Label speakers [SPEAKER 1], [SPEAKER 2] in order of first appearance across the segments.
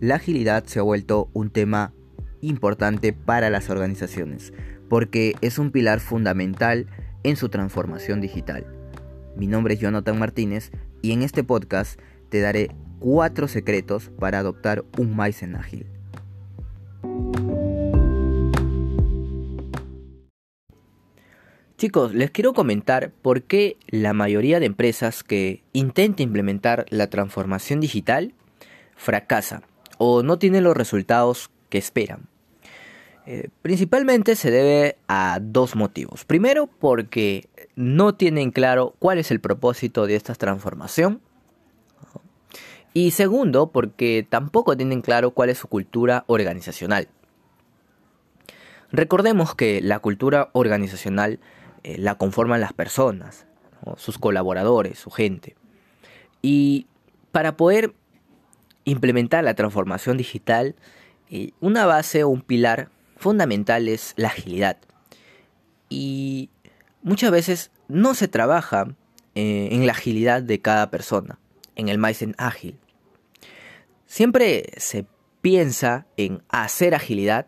[SPEAKER 1] la agilidad se ha vuelto un tema importante para las organizaciones, porque es un pilar fundamental en su transformación digital. Mi nombre es Jonathan Martínez y en este podcast te daré cuatro secretos para adoptar un Maizen ágil. Chicos, les quiero comentar por qué la mayoría de empresas que intenta implementar la transformación digital fracasa o no tienen los resultados que esperan. Eh, principalmente se debe a dos motivos. Primero, porque no tienen claro cuál es el propósito de esta transformación. Y segundo, porque tampoco tienen claro cuál es su cultura organizacional. Recordemos que la cultura organizacional eh, la conforman las personas, sus colaboradores, su gente. Y para poder implementar la transformación digital, eh, una base o un pilar fundamental es la agilidad. Y muchas veces no se trabaja eh, en la agilidad de cada persona, en el Maizen ágil. Siempre se piensa en hacer agilidad,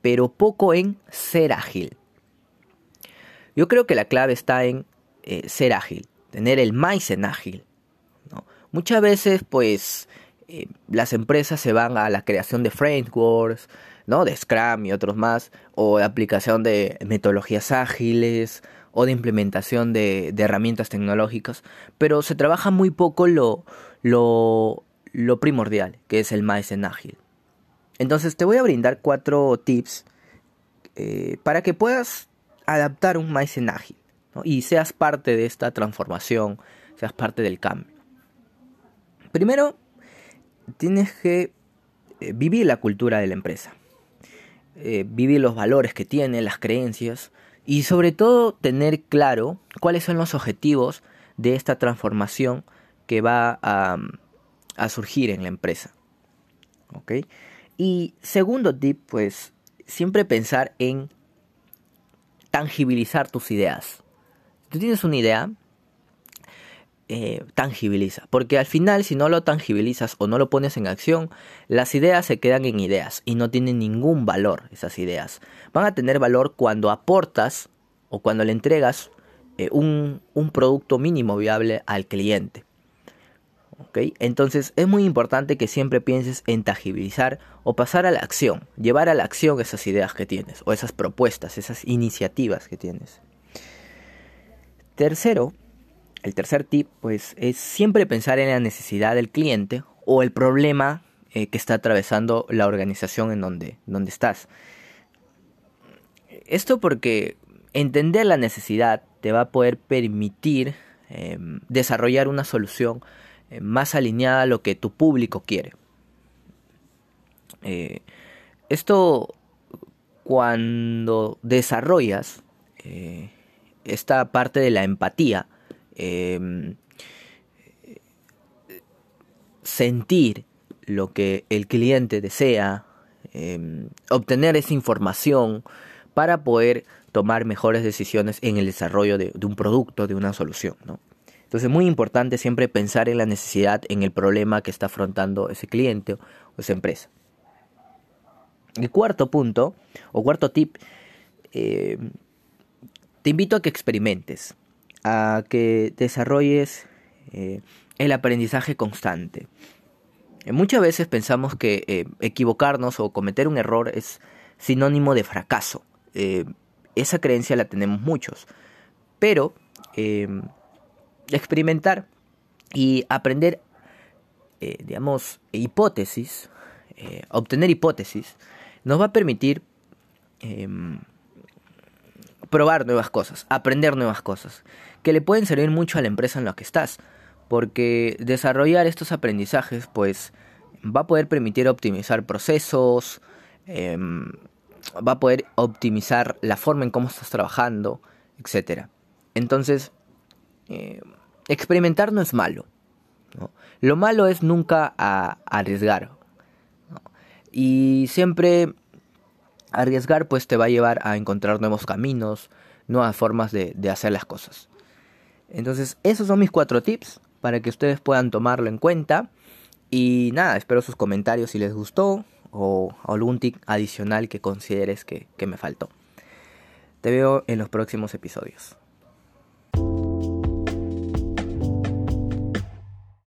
[SPEAKER 1] pero poco en ser ágil. Yo creo que la clave está en eh, ser ágil, tener el Maizen ágil. Muchas veces, pues, eh, las empresas se van a la creación de frameworks, ¿no? De Scrum y otros más, o de aplicación de metodologías ágiles, o de implementación de, herramientas tecnológicas, pero se trabaja muy poco lo, lo, lo primordial, que es el Maizen ágil. Entonces te voy a brindar cuatro tips eh, para que puedas adaptar un Maizen ágil y seas parte de esta transformación, seas parte del cambio. Primero, tienes que eh, vivir la cultura de la empresa, eh, vivir los valores que tiene, las creencias y sobre todo tener claro cuáles son los objetivos de esta transformación que va a, a surgir en la empresa. ¿Ok? Y segundo tip, pues siempre pensar en tangibilizar tus ideas. Tú tienes una idea, eh, tangibiliza. Porque al final, si no lo tangibilizas o no lo pones en acción, las ideas se quedan en ideas y no tienen ningún valor esas ideas. Van a tener valor cuando aportas o cuando le entregas eh, un, un producto mínimo viable al cliente. Entonces es muy importante que siempre pienses en tangibilizar o pasar a la acción, llevar a la acción esas ideas que tienes o esas propuestas, esas iniciativas que tienes. Tercero, el tercer tip pues es siempre pensar en la necesidad del cliente o el problema eh, que está atravesando la organización en donde, donde estás. Esto porque entender la necesidad te va a poder permitir em, desarrollar una solución eh, más alineada a lo que tu público quiere. Eh, esto cuando desarrollas esta parte de la empatía, em, sentir lo que el cliente desea, em, obtener esa información para poder tomar mejores decisiones en el desarrollo de, un producto, de una solución. Entonces es muy importante siempre pensar en la necesidad, en el problema que está afrontando ese cliente o esa empresa. El cuarto punto, o cuarto tip, eh, te invito a que experimentes, a que desarrolles eh, el aprendizaje constante. Eh, muchas veces pensamos que equivocarnos o cometer un error es sinónimo de fracaso. esa creencia la tenemos muchos. Pero experimentar y aprender, eh, digamos, hipótesis, eh, obtener hipótesis, nos va a permitir em, probar nuevas cosas, aprender nuevas cosas, que le pueden servir mucho a la empresa en la que estás, porque desarrollar estos aprendizajes, pues, va a poder permitir optimizar procesos, em, va a poder optimizar la forma en cómo estás trabajando, etc. Entonces, eh, experimentar no es malo. Lo malo es nunca arriesgar. Y siempre arriesgar pues te va a llevar a encontrar nuevos caminos, nuevas formas de, hacer las cosas. Entonces esos son mis cuatro tips para que ustedes puedan tomarlo en cuenta Y nada, espero sus comentarios si les gustó o algún tip adicional que consideres que, que me faltó. Te veo en los próximos episodios.